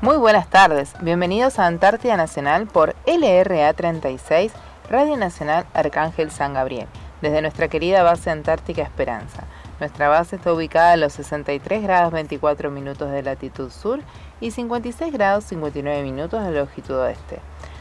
Muy buenas tardes, bienvenidos a Antártida Nacional por LRA 36, Radio Nacional Arcángel San Gabriel, desde nuestra querida base Antártica Esperanza. Nuestra base está ubicada a los 63 grados 24 minutos de latitud sur y 56 grados 59 minutos de longitud oeste.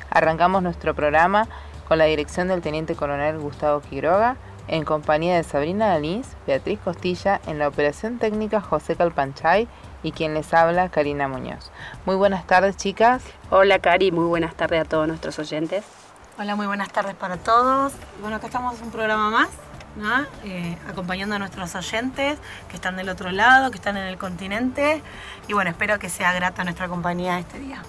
Arrancamos nuestro programa con la dirección del Teniente Coronel Gustavo Quiroga, en compañía de Sabrina Dalís, Beatriz Costilla, en la operación técnica José Calpanchay y quien les habla, Karina Muñoz. Muy buenas tardes, chicas. Hola, Cari, muy buenas tardes a todos nuestros oyentes. Hola, muy buenas tardes para todos. Bueno, acá estamos en un programa más, ¿no? Eh, acompañando a nuestros oyentes que están del otro lado, que están en el continente. Y bueno, espero que sea grata nuestra compañía este día.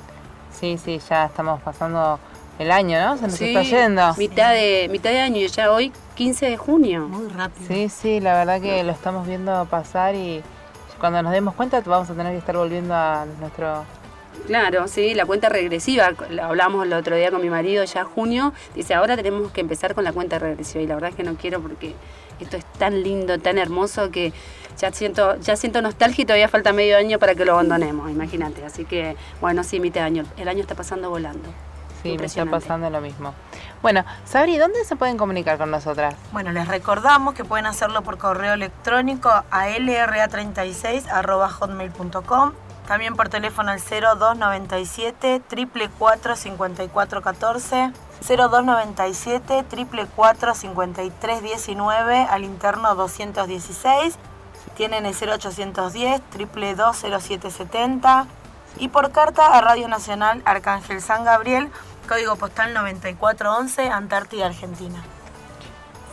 Sí, sí, ya estamos pasando el año, ¿no? Se nos está yendo. Mitad de, mitad de año, ya hoy 15 de junio. Muy rápido. Sí, sí, la verdad que lo estamos viendo pasar y cuando nos demos cuenta vamos a tener que estar volviendo a nuestro... Claro, sí, la cuenta regresiva. Hablamos el otro día con mi marido, ya junio. Dice, ahora tenemos que empezar con la cuenta regresiva. Y la verdad es que no quiero porque esto es tan lindo, tan hermoso que ya siento, ya siento nostalgia y todavía falta medio año para que lo abandonemos, imagínate. Así que, bueno, sí, mitad de año. El año está pasando volando. Sí, me está pasando lo mismo. Bueno, Sabri, ¿dónde se pueden comunicar con nosotras? Bueno, les recordamos que pueden hacerlo por correo electrónico a lra36.hotmail.com también por teléfono al 0297 444 5414 0297 444 5319 al interno 216 tienen el 0810 2220770 y por carta a Radio Nacional Arcángel San Gabriel Código postal 9411, Antártida, Argentina.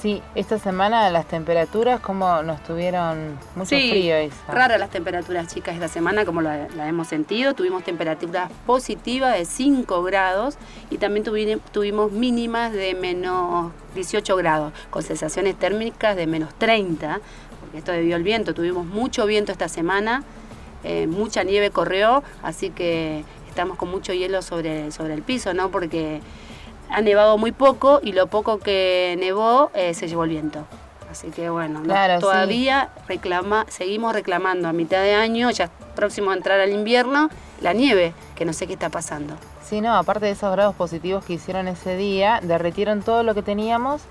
Sí, esta semana las temperaturas, como nos tuvieron mucho frío. Eso. Raras las temperaturas, chicas, esta semana, como la, hemos sentido. Tuvimos temperaturas positivas de 5 grados y también tuvimos mínimas de menos 18 grados, con sensaciones térmicas de menos 30, porque esto debió al viento. Tuvimos mucho viento esta semana, eh, mucha nieve corrió, así que estamos con mucho hielo sobre, sobre el piso, ¿no? Porque ha nevado muy poco y lo poco que nevó eh, se llevó el viento. Así que bueno, todavía reclama, seguimos reclamando a mitad de año, ya próximo a entrar al invierno, la nieve, que no sé qué está pasando. Sí, no, aparte de esos grados positivos que hicieron ese día, derritieron todo lo que teníamos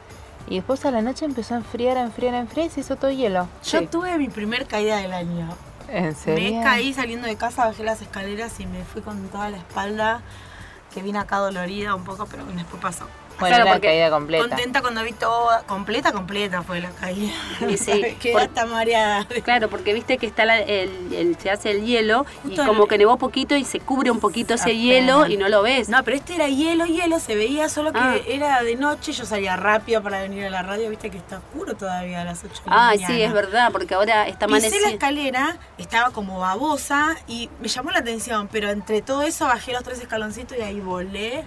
y después a la noche empezó a enfriar, a enfriar, a enfriar y se hizo todo hielo. Yo tuve mi primer caída del año. ¿En serio? Me caí saliendo de casa, bajé las escaleras y me fui con toda la espalda, que vine acá dolorida un poco, pero después pasó. Bueno, claro, caída completa. Contenta cuando vi todo, completa, completa fue la caída. Y sí, hasta mareada. Claro, porque viste que está el, se hace el hielo y como que nevó poquito y se cubre un poquito ese hielo y no lo ves. No, pero este era hielo, hielo, se veía solo que ah. era de noche, yo salía rápido para venir a la radio, viste que está oscuro todavía a las 8 de la Ah, sí, es verdad, porque ahora está amaneciendo. Pisé la escalera, estaba como babosa y me llamó la atención, pero entre todo eso bajé los tres escaloncitos y ahí volé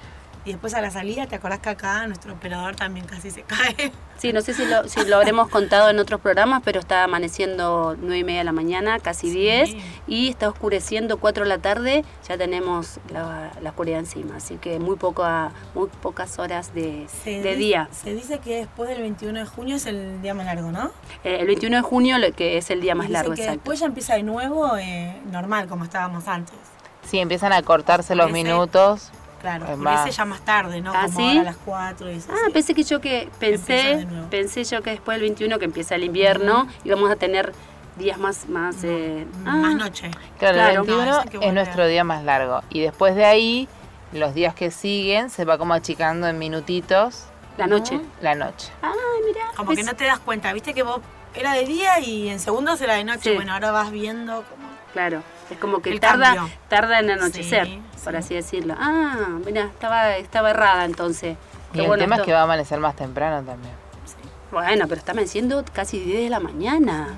y después a la salida, ¿te acordás que acá nuestro operador también casi se cae? Sí, no sé si lo, si lo habremos contado en otros programas, pero está amaneciendo nueve y media de la mañana, casi 10, y está oscureciendo 4 de la tarde, ya tenemos la, oscuridad encima, así que muy, poco muy pocas horas de, día. Se dice que después del 21 de junio es el día más largo, ¿no? Eh, el 21 de junio que es el día más largo, que Después ya empieza de nuevo eh, normal, como estábamos antes. Sí, empiezan a cortarse los minutos Claro, ese ya más tarde, ¿no? ¿Ah, Como a las 4 y Ah, pensé que yo que pensé, pensé yo que después del 21 que empieza el invierno y vamos a tener días más más eh, más ah. noche. Claro, el 21 es nuestro día más largo y después de ahí los días que siguen se va como achicando en minutitos. La noche. La noche. Ah, mira. Como que no te das cuenta, viste que vos era de día y en segundos era de noche. Bueno, ahora vas viendo como Claro, es como que tarda, tarda en anochecer, por así decirlo. Ah, mira, estaba, estaba errada entonces. Y el tema es que va a amanecer más temprano también. Bueno, pero está amaneciendo casi 10 de la mañana.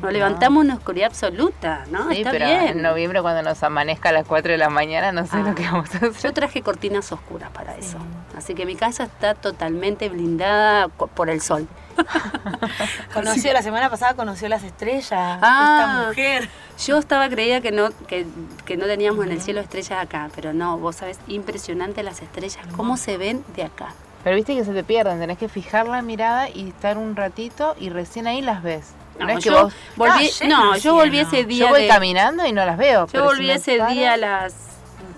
Nos levantamos en oscuridad absoluta, ¿no? Sí, pero en noviembre cuando nos amanezca a las 4 de la mañana no sé lo ah. que vamos a hacer. Yo traje cortinas oscuras para eso. Así que mi casa está totalmente blindada por el sol. conoció la semana pasada, conoció las estrellas, ah, esta mujer. Yo estaba creída que no, que, no teníamos en el cielo estrellas acá, pero no, vos sabés, impresionante las estrellas, cómo se ven de acá. Pero viste que se te pierden, tenés que fijar la mirada y estar un ratito y recién ahí las ves. No, yo volví, no, yo volví ese día. Yo voy caminando y no las veo. Yo volví ese día a las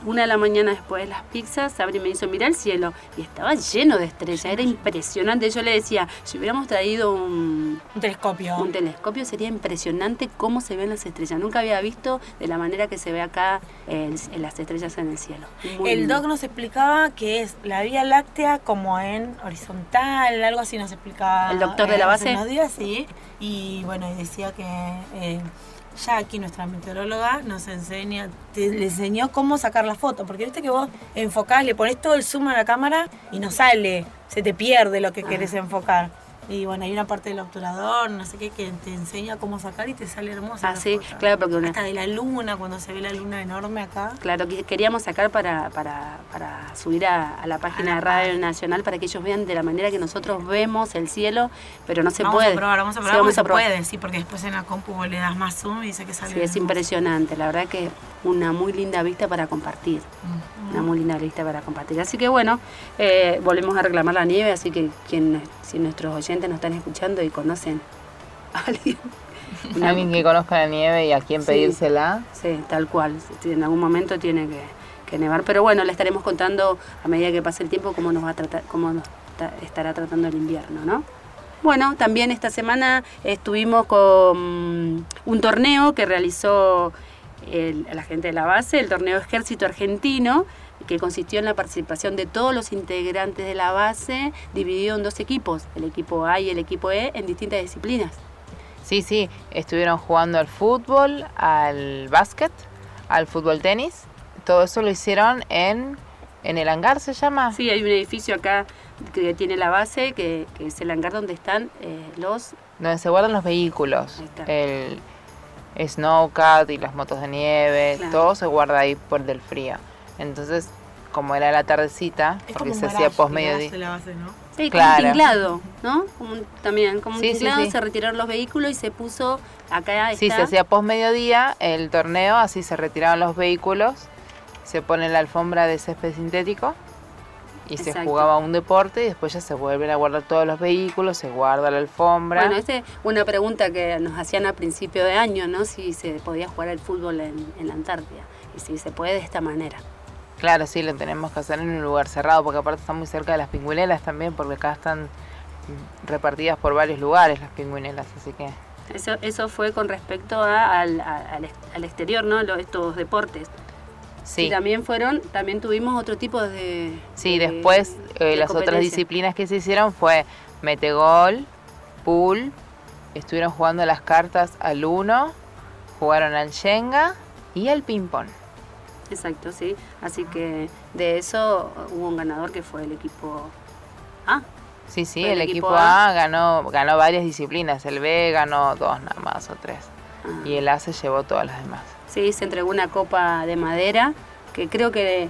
una de la mañana después de las pizzas, Sabri me hizo mirar el cielo y estaba lleno de estrellas, era impresionante. Yo le decía, si hubiéramos traído un, Un telescopio. un telescopio sería impresionante cómo se ven las estrellas. Nunca había visto de la manera que se ve acá en las estrellas en el cielo. Muy el lindo. doc nos explicaba que es la Vía Láctea como en horizontal, algo así nos explicaba. ¿El doctor de la eh, hace base? unos días, sí. Y bueno, y decía que eh, ya aquí nuestra meteoróloga nos enseña, te- le enseñó cómo sacar la foto, porque viste que vos enfocás, le pones todo el zoom a la cámara y no sale, se te pierde lo que Ah. querés enfocar. Y bueno, hay una parte del obturador, no sé qué, que te enseña cómo sacar y te sale hermosa. Ah, sí, foto. claro, porque una- Hasta de la luna, cuando se ve la luna enorme acá. Claro, que queríamos sacar para, para, para subir a, a la página de Radio. Nacional para que ellos vean de la manera que nosotros vemos el cielo, pero no se vamos puede. a probar, vamos a Sí, probar, se puede, sí, porque después en la compu vos le das más zoom y dice que sale Sí, es impresionante, la verdad que una muy linda vista para compartir. Una muy linda vista para compartir. Así que bueno, eh, volvemos a reclamar la nieve, así que quien, si nuestros oyentes nos están escuchando y conocen a alguien, una- Alguien que conozca la nieve y a quién Sí. pedírsela. Sí, tal cual. En algún momento tiene que, que nevar. Pero bueno, le estaremos contando a medida que pase el tiempo cómo nos va a tratar, cómo nos ta- estará tratando el invierno, ¿no? Bueno, también esta semana estuvimos con un torneo que realizó el- la gente de la base, el torneo Ejército Argentino, que consistió en la participación de todos los integrantes de la base, dividido en dos equipos, el equipo A y el equipo E, en distintas disciplinas. Sí, sí, estuvieron jugando al fútbol, al básquet, al fútbol tenis. Todo eso lo hicieron en, en el hangar, se llama. Sí, hay un edificio acá que tiene la base, que, que es el hangar donde están eh, los... Donde se guardan los vehículos. Ahí está. El snowcat y las motos de nieve, Claro. todo se guarda ahí por del frío. Entonces, como era la tardecita, Es porque como se hacía post mediodía. ¿no? Sí, como Claro. un tinglado, ¿no? Como un- también, como un Sí, sí, tinglado, sí. se retiraron los vehículos y se puso acá Sí, está. se hacía post mediodía el torneo, así se retiraban los vehículos, se pone la alfombra de césped sintético y se jugaba un deporte y después ya se vuelven a guardar todos los vehículos, se guarda la alfombra. Bueno, esta es una pregunta que nos hacían a principio de año, ¿no? Si se podía jugar al fútbol en, en la Antártida. Y si se puede de esta manera. Claro, sí, lo tenemos que hacer en un lugar cerrado, porque aparte está muy cerca de las pingüinelas también, porque acá están repartidas por varios lugares las pingüinelas, así que... Eso, eso fue con respecto a- al, al, al exterior, ¿no? Estos deportes. Sí, Y también fueron, también tuvimos otro tipo de... sí de- después eh, de las otras disciplinas que se hicieron fue metegol, pool, estuvieron jugando las cartas al uno, jugaron al Shenga y al ping-pong. Exacto, sí. Así que de eso hubo un ganador que fue el equipo A. Sí, sí, el, el equipo, equipo A, ganó, ganó varias disciplinas, el B ganó dos nada más o tres, Ah. y el A se llevó todas las demás. Sí, se entregó una copa de madera que creo que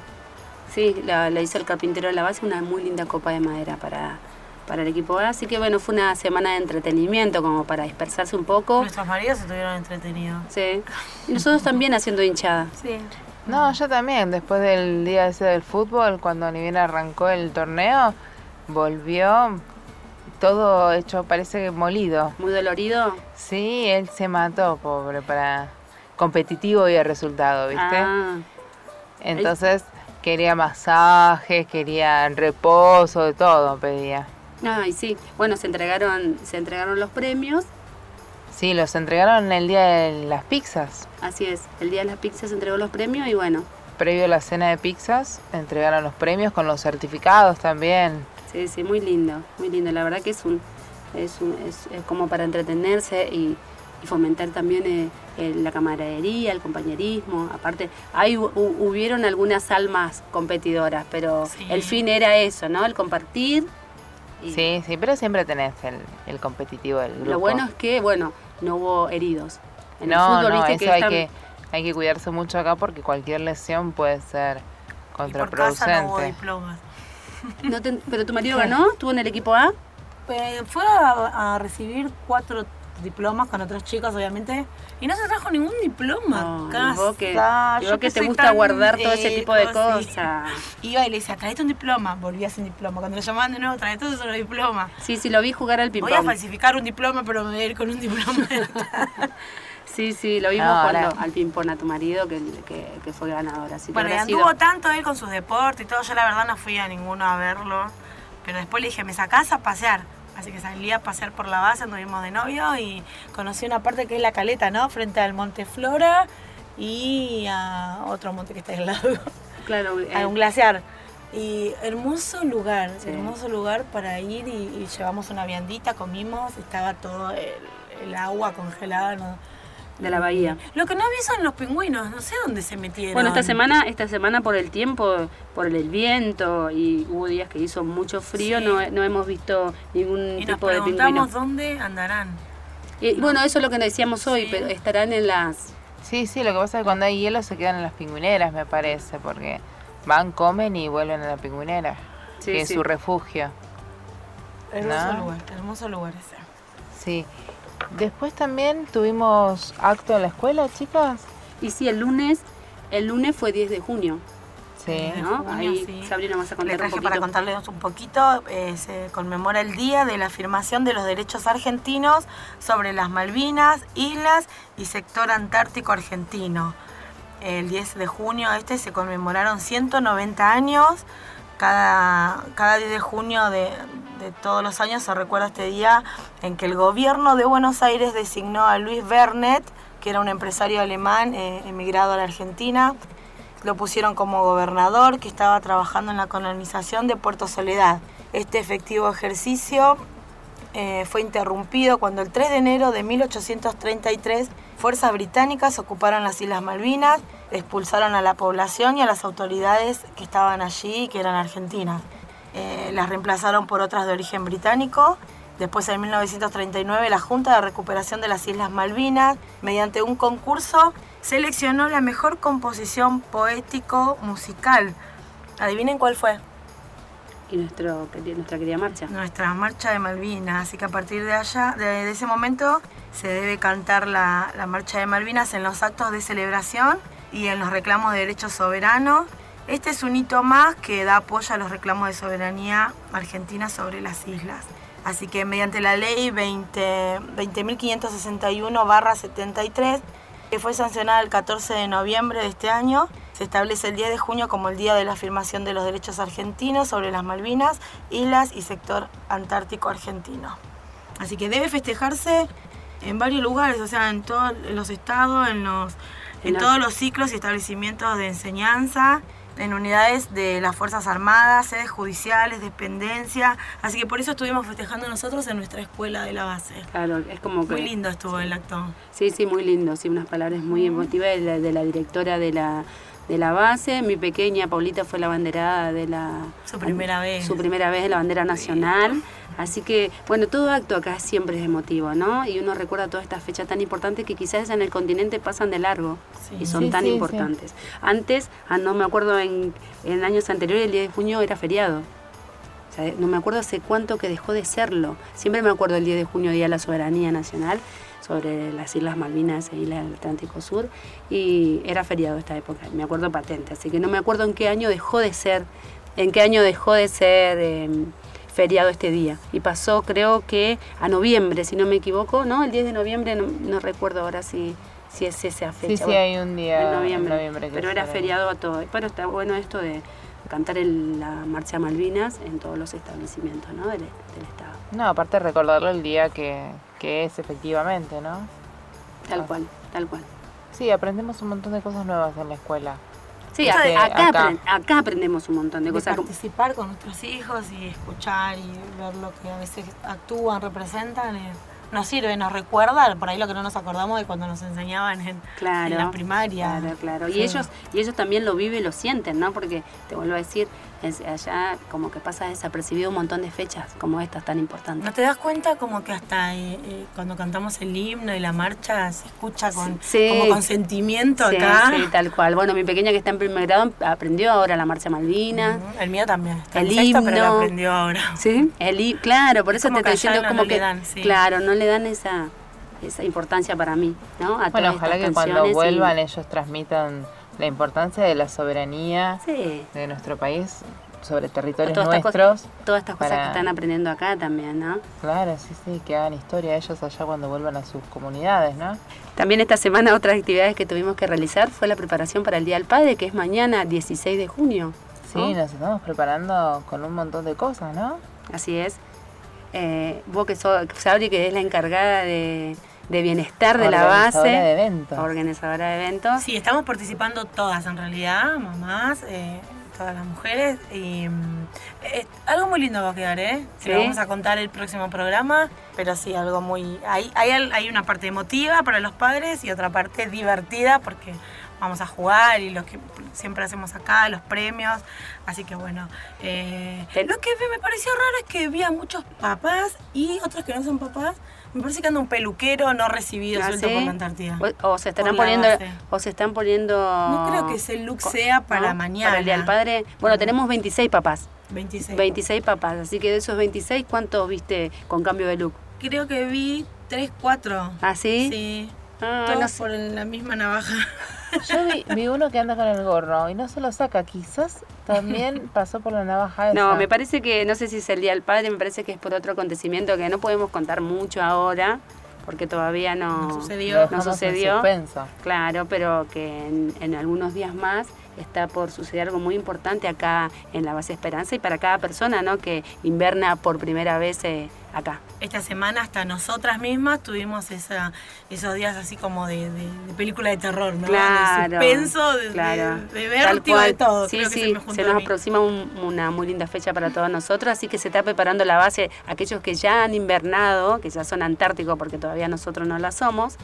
sí, la, la hizo el carpintero de la base, una muy linda copa de madera para, para el equipo A. Así que bueno, fue una semana de entretenimiento como para dispersarse un poco. Nuestros maridos se tuvieron entretenidos. Sí. Y nosotros también haciendo hinchada. Sí. No, yo también, después del día ese del fútbol, cuando ni bien arrancó el torneo, volvió todo hecho, parece que molido. Muy dolorido. Sí, él se mató, pobre, para competitivo y el resultado, ¿viste? Ah, Entonces quería masajes, quería reposo, de todo pedía. ay, sí. Bueno, se entregaron, se entregaron los premios. Sí, los entregaron el día de las pizzas. Así es. El día de las pizzas se entregó los premios y bueno, Previo a la cena de pizzas, entregaron los premios con los certificados también. Sí, sí, muy lindo, muy lindo. La verdad que es un, es, un- es, es como para entretenerse y, y fomentar también eh, eh, la camaradería, el compañerismo. Aparte, hay, hu- hu- hubieron algunas almas competidoras, pero Sí. el fin era eso, ¿no? El compartir. y Sí, sí, pero siempre tenés el, el competitivo del grupo. Lo bueno es que, bueno, no hubo heridos. En el no, fútbol, no, viste eso que hay están- que, hay que cuidarse mucho acá porque cualquier lesión puede ser Y por casa contraproducente. no hubo diplomas. no te- pero tu marido ganó, estuvo en el equipo A. Eh, fue a, a recibir cuatro diplomas con otros chicos, obviamente, y no se trajo ningún diploma. Y vos que, y vos que te gusta tan, guardar todo ese tipo de cosas. cosas. Iba y le decía, traete un diploma, volvía sin diploma. Cuando lo llamaban de nuevo, traete otro diploma. Sí, sí, lo vi jugar al Voy a falsificar un diploma, pero me voy a ir con un diploma. Sí, sí, lo vimos cuando al ping-pong a tu marido que, que, fue ganador. Así bueno, y anduvo tanto él con sus deportes y todo. Yo la verdad no fui a ninguno a verlo. Pero después le dije, me sacás a pasear. Así que salí a pasear por la base, anduvimos de novio y conocí una parte que es la caleta, ¿no? Frente al Monte Flora y a otro monte que está al lado. Claro, a eh. un glaciar. Y hermoso lugar, hermoso lugar para ir y, llevamos una viandita, comimos, estaba todo el, agua congelada. De la bahía. Lo que no vi son los pingüinos, no sé dónde se metieron. Bueno, esta semana, esta semana por el tiempo, por el viento y hubo días que hizo mucho frío, no, hemos visto ningún tipo de pingüino. dónde andarán. Y, Bueno, eso es lo que decíamos hoy, pero estarán en las... Sí, sí, lo que pasa es que cuando hay hielo se quedan en las pingüineras, me parece, porque van, comen y vuelven a la pingüinera, que es su refugio. Hermoso lugar, hermoso lugar ese. Sí. Después también tuvimos acto en la escuela, chicas. Y sí, el lunes, el lunes fue 10 de junio. Sí, ¿no? Ahí sí. Sabrina vas a contar un poquito. para contarles un poquito, eh, se conmemora el día de la afirmación de los derechos argentinos sobre las Malvinas, islas y sector antártico argentino el 10 de junio este se conmemoraron 190 años. Cada, cada 10 de junio de, todos los años se recuerda este día en que el gobierno de Buenos Aires designó a Luis Bernet, que era un empresario alemán eh, emigrado a la Argentina. Lo pusieron como gobernador que estaba trabajando en la colonización de Puerto Soledad. Este efectivo ejercicio eh, fue interrumpido cuando el 3 de enero de 1833 fuerzas británicas ocuparon las Islas Malvinas, expulsaron a la población y a las autoridades que estaban allí, que eran argentinas. Eh, las reemplazaron por otras de origen británico. Después, en 1939, la Junta de Recuperación de las Islas Malvinas, mediante un concurso, seleccionó la mejor composición poético-musical. Adivinen cuál fue y nuestro, nuestra querida marcha. Nuestra marcha de Malvinas, así que a partir de allá, de, ese momento, se debe cantar la, marcha de Malvinas en los actos de celebración y en los reclamos de derechos soberanos. Este es un hito más que da apoyo a los reclamos de soberanía argentina sobre las islas. Así que mediante la ley 20.561-73, que fue sancionada el 14 de noviembre de este año, se establece el 10 de junio como el Día de la Afirmación de los Derechos Argentinos sobre las Malvinas, islas y sector antártico argentino. Así que debe festejarse en varios lugares, o sea, en todos los estados, en, los, en todos los ciclos y establecimientos de enseñanza, en unidades de las Fuerzas Armadas, sedes judiciales, dependencia. Así que por eso estuvimos festejando nosotros en nuestra escuela de la base. Claro, es como que... Muy lindo estuvo el acto. Sí, sí, muy lindo, sí, unas palabras muy emotivas de la directora de la de la base. Mi pequeña Paulita fue la banderada de la... Su primera vez. Su primera vez de la bandera nacional. Así que, bueno, todo acto acá siempre es emotivo, ¿no? Y uno recuerda todas estas fechas tan importantes que quizás en el continente pasan de largo y son tan importantes. Antes, ah, no me acuerdo en, en años anteriores, el 10 de junio era feriado. O sea, no me acuerdo hace cuánto que dejó de serlo. Siempre me acuerdo el 10 de junio, Día de la Soberanía Nacional, sobre las Islas Malvinas e Islas del Atlántico Sur y era feriado esta época, me acuerdo patente, así que no me acuerdo en qué año dejó de ser, en qué año dejó de ser em, feriado este día. Y pasó creo que a noviembre, si no me equivoco, ¿no? El 10 de noviembre, no, recuerdo ahora si, si es esa fecha. Sí, sí, hay un día en noviembre, pero era feriado a todo. Pero está bueno esto de cantar la marcha Malvinas en todos los establecimientos ¿no? del, del Estado. No, aparte recordarlo el día que, que es efectivamente, ¿no? Tal cual, tal cual. Sí, aprendemos un montón de cosas nuevas en la escuela. Sí, acá, acá. aprendemos un montón de, cosas. Participar con nuestros hijos y escuchar y ver lo que a veces actúan, representan. nos sirve, nos recuerda por ahí lo que no nos acordamos de cuando nos enseñaban en, la primaria. Claro, claro. Y ellos, y ellos también lo viven y lo sienten, ¿no? Porque te vuelvo a decir, allá como que pasa desapercibido un montón de fechas como estas tan importantes. ¿No te das cuenta como que hasta eh, eh, cuando cantamos el himno y la marcha se escucha con, como con sentimiento acá? Sí, tal cual. Bueno, mi pequeña que está en primer grado aprendió ahora la marcha Malvinas. El mío también. Está el himno. pero lo aprendió ahora. Sí, el, claro, por eso te estoy diciendo como que... Claro, no le dan esa esa importancia para mí, ¿no? bueno, ojalá que cuando vuelvan ellos transmitan la importancia de la soberanía de nuestro país sobre territorios todas nuestros. cosas, todas estas cosas que están aprendiendo acá también, ¿no? Claro, sí, sí, que hagan historia ellos allá cuando vuelvan a sus comunidades, ¿no? También esta semana otras actividades que tuvimos que realizar fue la preparación para el Día del Padre, que es mañana 16 de junio. Sí, ¿no? nos estamos preparando con un montón de cosas, ¿no? Así es. Eh, vos que sos, Sabri, que es la encargada de, de bienestar de la Organizadora base, de eventos. organizadora de eventos. Sí, estamos participando todas en realidad, mamás, eh, todas las mujeres. Y eh, algo muy lindo va a quedar, ¿eh? Se lo Sí. vamos a contar el próximo programa, pero sí, algo muy... Hay, hay, hay una parte emotiva para los padres y otra parte divertida porque vamos a jugar y lo que siempre hacemos acá, los premios. Así que bueno, eh, lo que me pareció raro es que vi a muchos papás y otros que no son papás. Me parece que anda un peluquero no recibido ¿Ah, suelto sí? por la Antártida. O, o se estarán poniendo, base. o se están poniendo. No creo que ese look co- sea para ¿no? mañana. Para el Día del Padre. Bueno, tenemos 26 papás. 26. 26 papás. Así que de esos 26, ¿cuántos viste con cambio de look? Creo que vi 3, 4. ¿Ah, sí? Sí. Ah, Todos no sé. por la misma navaja. Yo vi, vi uno que anda con el gorro y no se lo saca. Quizás también pasó por la navaja esa. No, me parece que, no sé si es el Día del Padre, me parece que es por otro acontecimiento que no podemos contar mucho ahora, porque todavía no, No sucedió. No sucedió. Claro, pero que en, en algunos días más está por suceder algo muy importante acá en la base Esperanza y para cada persona ¿no? que inverna por primera vez eh, acá. Esta semana hasta nosotras mismas tuvimos esa, esos días así como de, de- de película de terror, ¿no? Claro, De suspenso, de, claro. de, vértigo, de todo. Sí, Creo que sí, se nos aproxima un- una muy linda fecha para todos nosotros, así que se está preparando la base, aquellos que ya han invernado, que ya son antárticos porque todavía nosotros no la somos,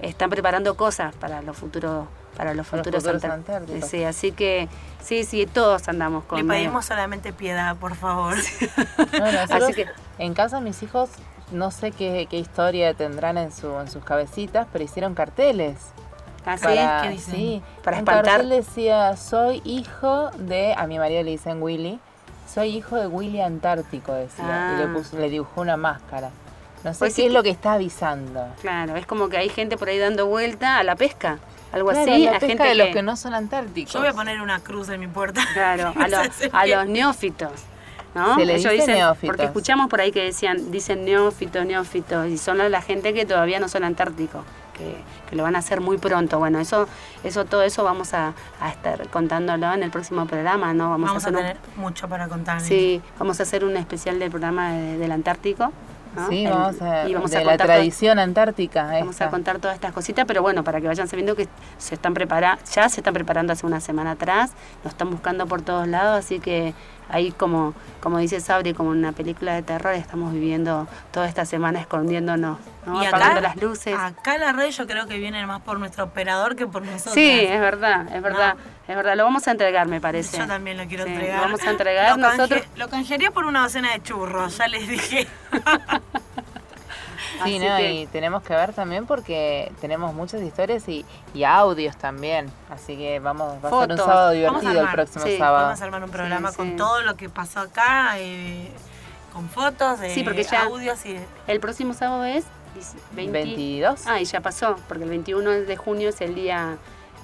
están preparando cosas para los futuros para los futuros, futuros. Sí, así que sí, sí, todos andamos con Le medio- pedimos solamente piedad, por favor. No, Así que- en casa mis hijos no sé qué, qué historia tendrán en, su, en sus cabecitas, pero hicieron carteles. ¿Ah? Para, ¿Qué dicen? sí, Para un espantar. cartel decía, soy hijo de, a mi marido le dicen Willy, soy hijo de Willy Antártico, decía. Y le, Ah. puso, le dibujó una máscara. No sé Pues qué sí es lo que está avisando. Claro, es como que hay gente por ahí dando vuelta a la pesca, algo Claro, así, la a pesca gente de los que- que no son antárticos. Yo voy a poner una cruz en mi puerta. Claro, a, los, a los neófitos. ¿no? Se le Ellos dice dicen, neófitos. porque escuchamos por ahí que decían, dicen neófitos, neófitos, y son la gente que todavía no son antárticos, que, que lo van a hacer muy pronto. Bueno, eso, eso todo eso vamos a, a estar contándolo en el próximo programa, ¿no? Vamos, Vamos a hacer tener mucho para contar. sí, vamos a hacer un especial del programa de- del Antártico. ¿No? Sí, El- vamos a, y vamos de a la contar todo- tradición antártica. Vamos a contar todas estas cositas, pero bueno, para que vayan sabiendo que se están preparando, ya se están preparando hace una semana atrás, nos están buscando por todos lados, así que ahí como, como dice Sabri, como en una película de terror, estamos viviendo toda esta semana escondiéndonos, ¿no? Y apagando acá, las luces. acá la red yo creo que viene más por nuestro operador que por nosotros. Sí, es verdad, es verdad, es verdad, lo vamos a entregar, me parece. Yo también lo quiero Sí, entregar. lo vamos a entregar Lo canje- nosotros. Lo canjearía por una docena de churros, ya les dije. Sí, Así ¿no? que- y tenemos que ver también porque tenemos muchas historias y, y audios también. Así que vamos, va a ser un Fotos. sábado divertido el próximo sí, sábado. Vamos a armar un programa Sí, con sí. todo lo que pasó acá, eh, con fotos, de Sí, porque ya- audios y El próximo sábado es 20 22. Ah, y ya pasó, porque el 21 de junio es el día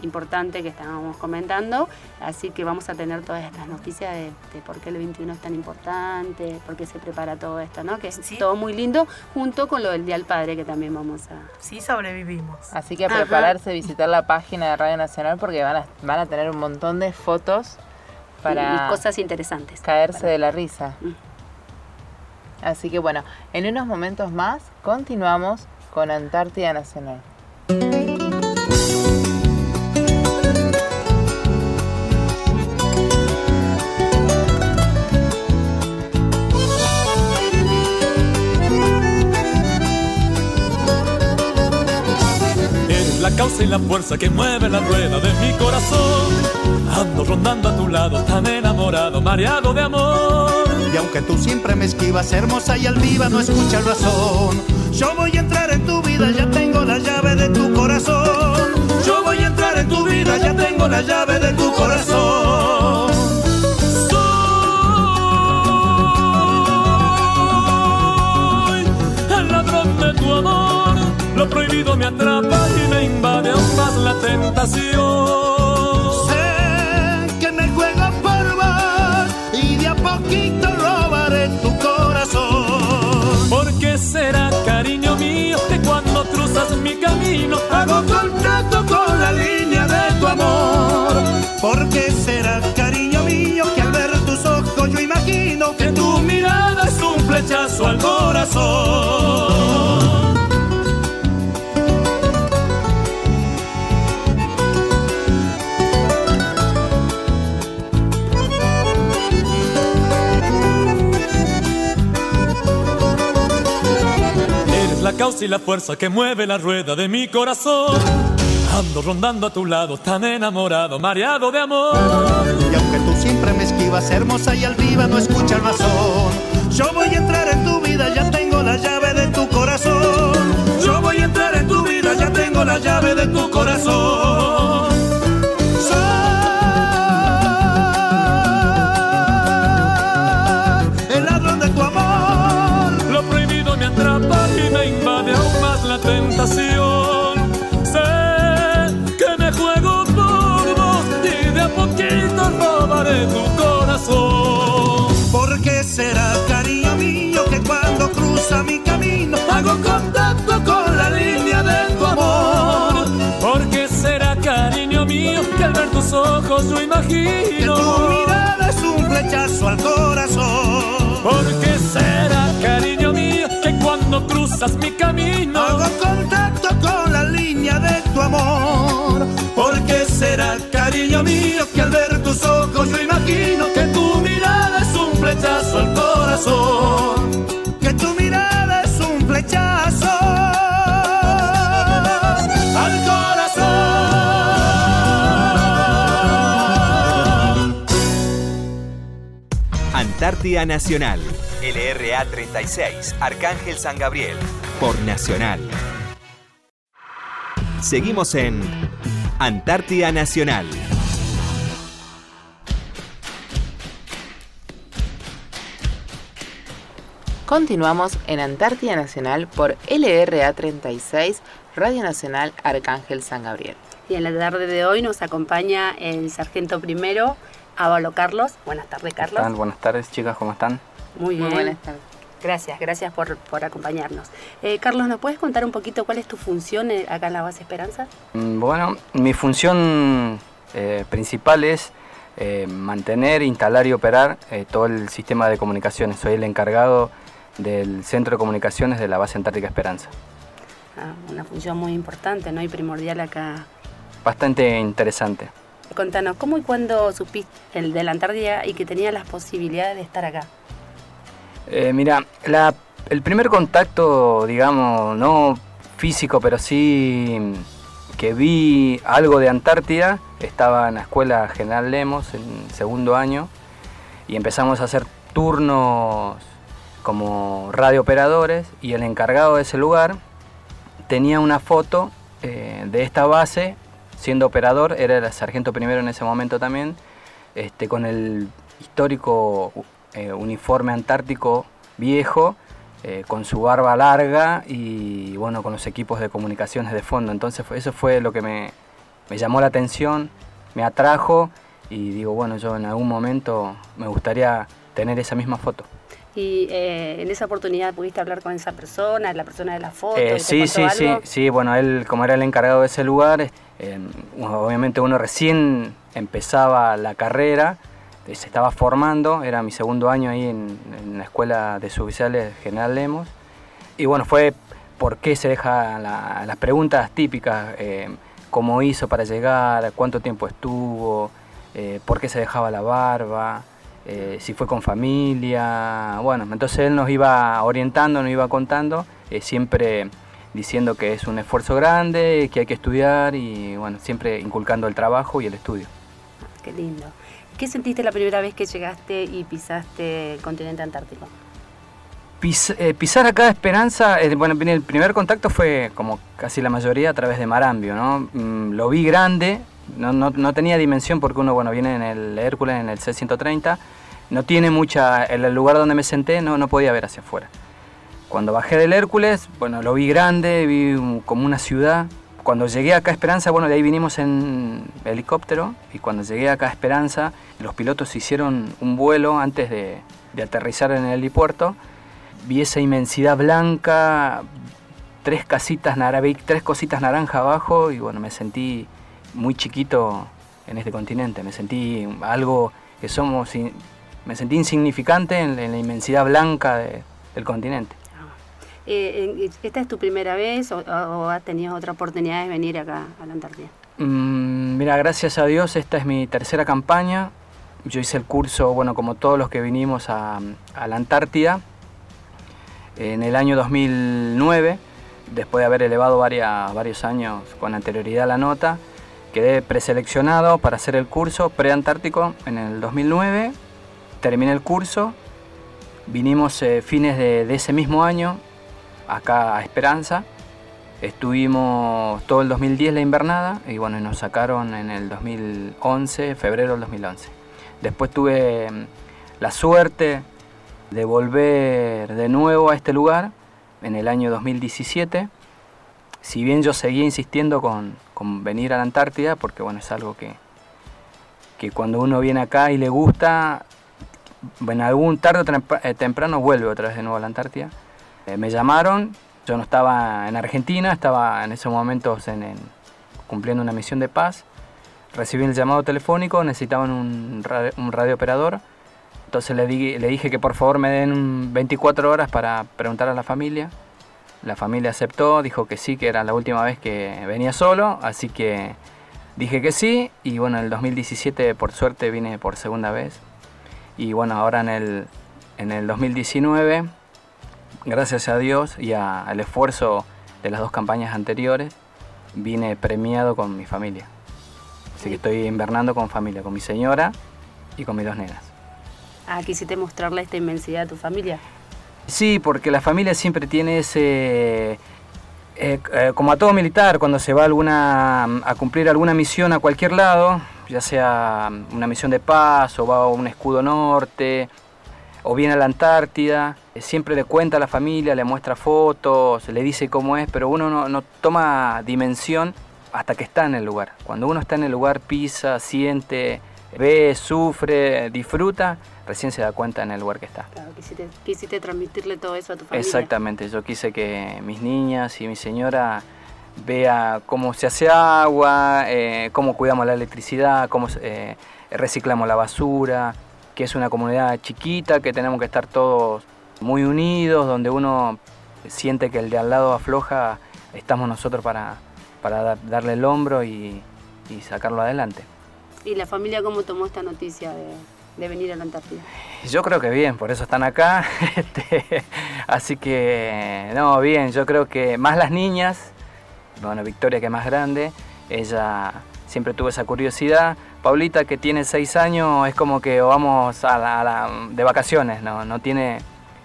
importante que estábamos comentando, así que vamos a tener todas estas noticias de, de por qué el 21 es tan importante, por qué se prepara todo esto, ¿no? Que es Sí. todo muy lindo, junto con lo del Día del Padre, que también vamos a... sí sobrevivimos. Así que a Ajá. prepararse, visitar la página de Radio Nacional porque van a, van a tener un montón de fotos para y cosas interesantes. caerse Para- de la risa. Mm. Así que bueno, en unos momentos más continuamos con Antártida Nacional. Y la fuerza que mueve la rueda de mi corazón. Ando rondando a tu lado, tan enamorado, mareado de amor. Y aunque tú siempre me esquivas, hermosa y altiva, no escuchas razón. Yo voy a entrar en tu vida, ya tengo la llave de tu corazón. Yo voy a entrar en tu vida, ya tengo la llave de tu corazón. Soy el ladrón de tu amor. Lo prohibido me atrapa Sé que me juegas por vos y de a poquito robaré tu corazón. Porque será, cariño mío, que cuando cruzas mi camino hago contrato con la línea de tu amor? Porque será, cariño mío, que al ver tus ojos yo imagino que tu mirada es un flechazo al corazón. Causa y la fuerza que mueve la rueda de mi corazón. Ando rondando a tu lado, tan enamorado, mareado de amor. Y aunque tú siempre me esquivas, hermosa y altiva, no escuchas razón. Yo voy a entrar en tu vida, ya tengo la llave de tu corazón. Yo voy a entrar en tu vida, ya tengo la llave de tu corazón. Tentación. Sé que me juego por vos y de a poquito robaré tu corazón. ¿Por qué será, cariño mío, que cuando cruza mi camino hago contacto con la línea de tu amor? Porque será cariño mío que al ver tus ojos yo Que imagino. tu mirada es un flechazo al corazón. Porque será cariño mío que cuando cruzas mi camino. Hago contacto con la línea de tu amor. Porque será, cariño mío, que al ver tus ojos yo imagino que tu mirada es un flechazo al corazón. Que tu mirada es un flechazo al corazón. Antártida Nacional. LRA 36, Arcángel San Gabriel. Por Nacional. Seguimos en Antártida Nacional. Continuamos en Antártida Nacional por LRA 36, Radio Nacional Arcángel San Gabriel. Y en la tarde de hoy nos acompaña el sargento primero, Ávalo Carlos. Buenas tardes, ¿Cómo Carlos. están? Buenas tardes, chicas, ¿cómo están? Muy bien. Muy buenas tardes. Gracias, gracias por, por acompañarnos. Eh, Carlos, ¿nos puedes contar un poquito cuál es tu función eh, acá en la base Esperanza? Mm, Bueno, mi función eh, principal es eh, mantener, instalar y operar eh, todo el sistema de comunicaciones. Soy el encargado del Centro de Comunicaciones de la base Antártica Esperanza. Ah, una función muy importante, ¿no? Y primordial acá. Bastante interesante. Contanos, ¿cómo y cuándo supiste el de la Antártida y que tenía las posibilidades de estar acá? Eh, mira, el primer contacto, digamos, no físico, pero sí que vi algo de Antártida, estaba en la escuela General Lemos, en segundo año, y empezamos a hacer turnos como radiooperadores, y el encargado de ese lugar tenía una foto eh, de esta base, siendo operador, era el sargento primero en ese momento también, este, con el histórico eh, uniforme antártico viejo, eh, con su barba larga y bueno, con los equipos de comunicaciones de fondo. Entonces eso fue lo que me, me llamó la atención, me atrajo y digo, bueno, yo en algún momento me gustaría tener esa misma foto. Y eh, en esa oportunidad pudiste hablar con esa persona, la persona de la foto. Eh, sí, sí, sí, sí, bueno, él como era el encargado de ese lugar, eh, uno- obviamente uno recién empezaba la carrera, se estaba formando, era mi segundo año ahí en, la escuela de suboficiales General Lemos, y bueno, fue por qué se deja la- las preguntas típicas, eh, cómo hizo para llegar, cuánto tiempo estuvo, eh, por qué se dejaba la barba, eh, si fue con familia, bueno, entonces él nos iba orientando, nos iba contando, eh, siempre diciendo que es un esfuerzo grande, que hay que estudiar y bueno, siempre inculcando el trabajo y el estudio. Qué lindo. ¿Qué sentiste la primera vez que llegaste y pisaste el continente antártico? Pis- eh, pisar acá Esperanza, eh, bueno, el primer contacto fue como casi la mayoría a través de Marambio, ¿no? Mm, lo vi grande, no, no- no tenía dimensión porque uno, bueno, viene en el Hércules, en el C-130, no tiene mucha, el lugar donde me senté no, no podía ver hacia afuera. Cuando bajé del Hércules, bueno, lo vi grande, vi como una ciudad. Cuando llegué acá a Esperanza, bueno, de ahí vinimos en helicóptero y cuando llegué acá a Esperanza, los pilotos hicieron un vuelo antes de, aterrizar en el helipuerto. Vi esa inmensidad blanca, tres casitas nara- vi tres cositas naranja abajo y bueno, me sentí muy chiquito en este continente. Me sentí algo que somos, me sentí insignificante en, en la inmensidad blanca de- del continente. Eh, ¿Esta es tu primera vez o, has tenido otra oportunidad de venir acá a la Antártida? Mm, mira, gracias a Dios, esta es mi tercera campaña. Yo hice el curso, bueno, como todos los que vinimos a, la Antártida, en el año 2009, después de haber elevado varios años con anterioridad la nota, quedé preseleccionado para hacer el curso preantártico en el 2009, terminé el curso, vinimos eh, fines de, ese mismo año acá a Esperanza, estuvimos todo el 2010 la invernada y bueno, nos sacaron en el 2011, febrero del 2011. Después tuve mm, la suerte de volver de nuevo a este lugar en el año 2017. Si bien yo seguía insistiendo con, venir a la Antártida, porque bueno, es algo que, que cuando uno viene acá y le gusta, bueno, algún tarde o eh, temprano vuelve otra vez de nuevo a la Antártida. Eh, me llamaron, yo no estaba en Argentina, estaba en esos momentos en, cumpliendo una misión de paz. Recibí el llamado telefónico, necesitaban un, un radiooperador entonces le, le dije que por favor me den 24 horas para preguntar a la familia. La familia aceptó, dijo que sí, que era la última vez que venía solo, así que dije que sí y bueno, en el 2017 por suerte vine por segunda vez. Y bueno, ahora en el, en el 2019, gracias a Dios y al esfuerzo de las dos campañas anteriores, vine premiado con mi familia. Así que estoy invernando con familia, con mi señora y con mis dos nenas ah, quisiste mostrarle esta inmensidad a tu familia. Sí, porque la familia siempre tiene ese... Eh, eh, como a todo militar, cuando se va alguna, a cumplir alguna misión a cualquier lado, ya sea una misión de paz o va a un escudo norte o viene a la Antártida, eh, siempre le cuenta a la familia, le muestra fotos, le dice cómo es, pero uno no, no toma dimensión hasta que está en el lugar. Cuando uno está en el lugar, pisa, siente, ve, sufre, disfruta, recién se da cuenta en el lugar que está. Claro, quisiste, transmitirle todo eso a tu familia. Exactamente, yo quise que mis niñas y mi señora vea cómo se hace agua, eh, cómo cuidamos la electricidad, cómo eh, reciclamos la basura, que es una comunidad chiquita, que tenemos que estar todos muy unidos, donde uno siente que el de al lado afloja, estamos nosotros para, para darle el hombro y, y sacarlo adelante. ¿Y la familia cómo tomó esta noticia de, de venir a la Antártida? Yo creo que bien, por eso están acá. Este, así que, no, bien, yo creo que más las niñas, bueno, Victoria que es más grande, ella siempre tuvo esa curiosidad. Paulita que tiene seis años es como que vamos a la, de vacaciones, ¿no? no tiene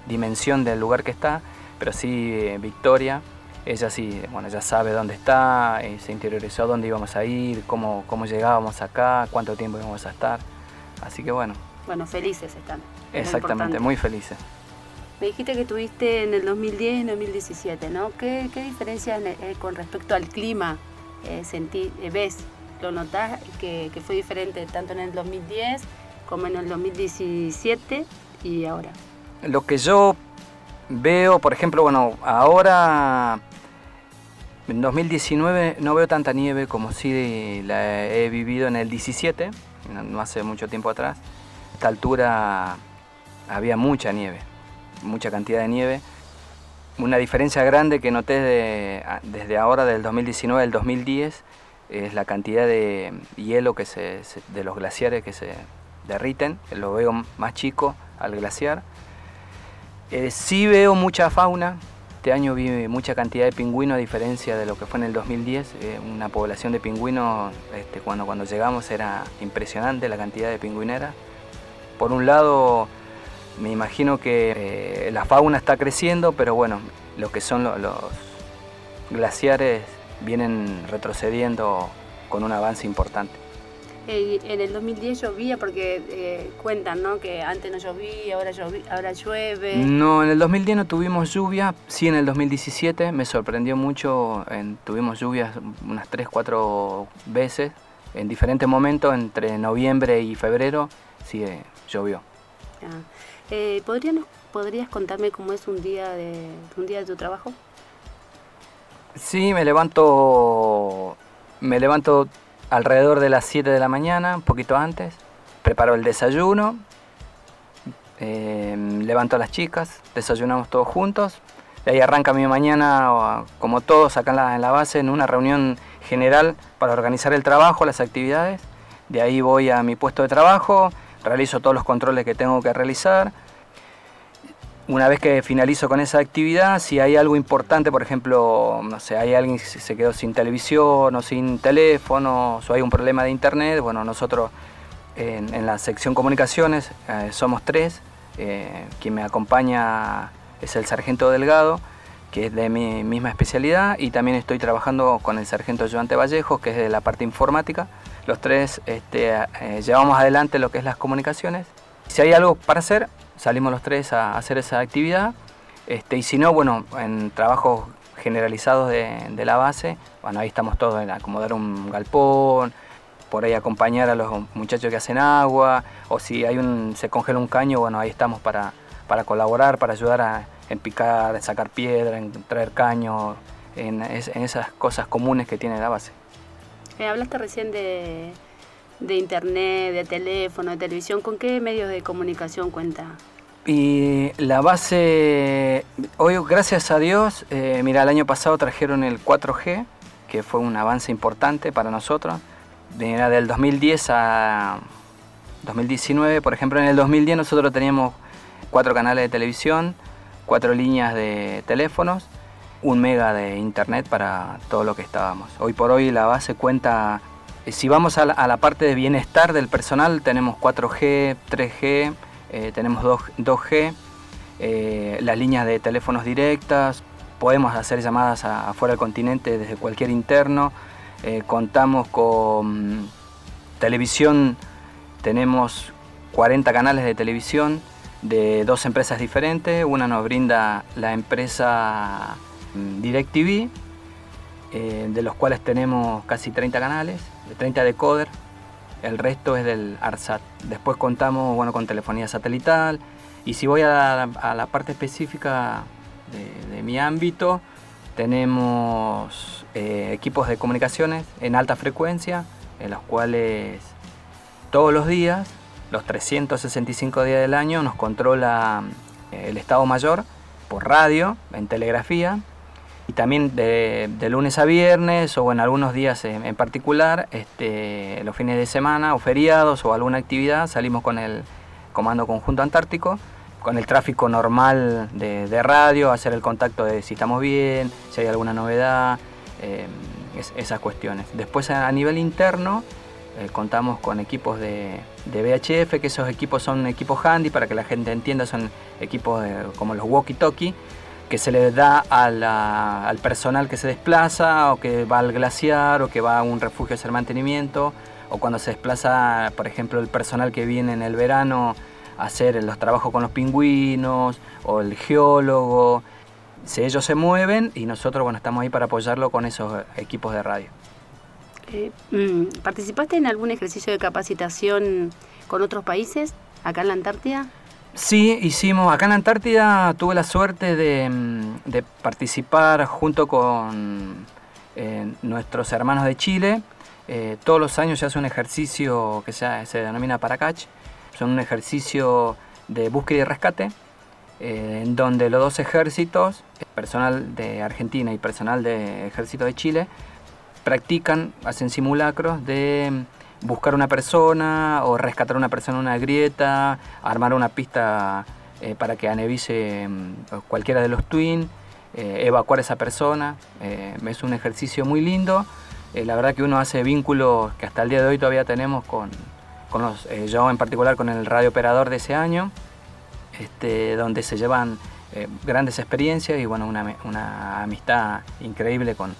dimensión del lugar que está, pero sí Victoria, ella sí, bueno, ya sabe dónde está, y se interiorizó dónde íbamos a ir, cómo, cómo llegábamos acá, cuánto tiempo íbamos a estar. Así que bueno. Bueno, felices están. Exactamente, muy felices. Me dijiste que tuviste en el 2010 y en el 2017, ¿no? ¿Qué, qué diferencias eh, con respecto al clima eh, sentí, eh, ves? ¿Lo notás que, fue diferente tanto en el 2010 como en el 2017 y ahora? Lo que yo veo, por ejemplo, bueno, ahora en 2019 no veo tanta nieve como si la he vivido en el 17 no hace mucho tiempo atrás. A esta altura había mucha nieve, mucha cantidad de nieve. Una diferencia grande que noté desde ahora, del 2019 al 2010, es la cantidad de hielo que se, de los glaciares que se derriten. Lo veo más chico al glaciar. Eh, sí veo mucha fauna, este año vi mucha cantidad de pingüinos a diferencia de lo que fue en el 2010. Eh, una población de pingüinos, este, cuando, cuando llegamos era impresionante la cantidad de pingüineras. Por un lado, me imagino que eh, la fauna está creciendo, pero bueno, lo que son los glaciares vienen retrocediendo con un avance importante en el 2010 llovía porque eh, cuentan, ¿no? Que antes no llovía, ahora, ahora llueve. No, en el 2010 no tuvimos lluvia, sí en el 2017 me sorprendió mucho, tuvimos lluvias unas 3, 4 veces, en diferentes momentos, entre noviembre y febrero, sí eh, llovió. Ah. Eh, ¿podrías, ¿Podrías contarme cómo es un día de, un día de tu trabajo? Sí, me levanto, me levanto alrededor de las 7 de la mañana, un poquito antes, preparo el desayuno, eh, levanto a las chicas, desayunamos todos juntos, De ahí arranca mi mañana, como todos acá la, en la base, en una reunión general para organizar el trabajo, las actividades. De ahí voy a mi puesto de trabajo, realizo todos los controles que tengo que realizar. Una vez que finalizo con esa actividad, si hay algo importante, por ejemplo, no sé, hay alguien que se quedó sin televisión o sin teléfono, o hay un problema de internet, bueno, nosotros en, la sección comunicaciones eh, somos tres, eh, quien me acompaña es el sargento Delgado, que es de mi misma especialidad, y también estoy trabajando con el sargento Ayudante Vallejo, que es de la parte informática. Los tres este, eh, llevamos adelante lo que es las comunicaciones. Si hay algo para hacer, salimos los tres a hacer esa actividad. Este, y si no, bueno, en trabajos generalizados de, la base, bueno, ahí estamos todos en acomodar un galpón, por ahí acompañar a los muchachos que hacen agua, o si hay un, se congela un caño, bueno, ahí estamos para, para colaborar, para ayudar a, en picar, en sacar piedra, en traer caño, en, esas cosas comunes que tiene la base. Eh, hablaste recién de, internet, de teléfono, de televisión. ¿Con qué medios de comunicación cuenta? Y la base, hoy gracias a Dios, eh, mira, el año pasado trajeron el 4G, que fue un avance importante para nosotros. Era del 2010 a 2019, por ejemplo, en el 2010 nosotros teníamos cuatro canales de televisión, cuatro líneas de teléfonos, un mega de internet para todo lo que estábamos. Hoy por hoy la base cuenta, si vamos a la, parte de bienestar del personal, tenemos 4G, 3G, eh, tenemos 2, g eh, las líneas de teléfonos directas, podemos hacer llamadas afuera del continente desde cualquier interno, contamos con televisión, tenemos 40 canales de televisión, de dos empresas diferentes. Una nos brinda la empresa mm, DirecTV, eh, de los cuales tenemos casi 30 canales, 30 decoder. El resto es del ARSAT. Después contamos bueno, con telefonía satelital. Y si voy a la, parte específica de, mi ámbito, tenemos eh, equipos de comunicaciones en alta frecuencia, en los cuales todos los días los 365 días del año nos controla eh, el Estado Mayor por radio, en telegrafía, y también de, lunes a viernes o en algunos días en, particular, este, los fines de semana o feriados o alguna actividad, salimos con el Comando Conjunto Antártico, con el tráfico normal de, radio, hacer el contacto de si estamos bien, si hay alguna novedad, eh, esas cuestiones. Después a nivel interno, eh, contamos con equipos de, VHF, que esos equipos son equipos handy, para que la gente entienda, son equipos como los walkie-talkie, que se les da al personal que se desplaza, o que va al glaciar, o que va a un refugio a hacer mantenimiento, o cuando se desplaza, por ejemplo, el personal que viene en el verano a hacer los trabajos con los pingüinos, o el geólogo. Ellos se mueven y nosotros bueno, estamos ahí para apoyarlo con esos equipos de radio. Eh, mm, ¿Participaste en algún ejercicio de capacitación con otros países acá en la Antártida? Sí, hicimos. Acá en Antártida tuve la suerte de, mm, participar junto con eh, nuestros hermanos de Chile. Eh, todos los años se hace un ejercicio que se, denomina Paracach. Son un ejercicio de búsqueda y rescate, en donde los dos ejércitos, personal de Argentina y personal del ejército de Chile, practican, hacen simulacros de buscar una persona o rescatar una persona en una grieta, armar una pista eh, para que anevice mm, cualquiera de los twins, eh, evacuar a esa persona. Eh, es un ejercicio muy lindo. la verdad que uno hace vínculos que hasta el día de hoy todavía tenemos con, con los, yo en particular con el radio operador de ese año, este, donde se llevan grandes experiencias y bueno, una, una amistad increíble con,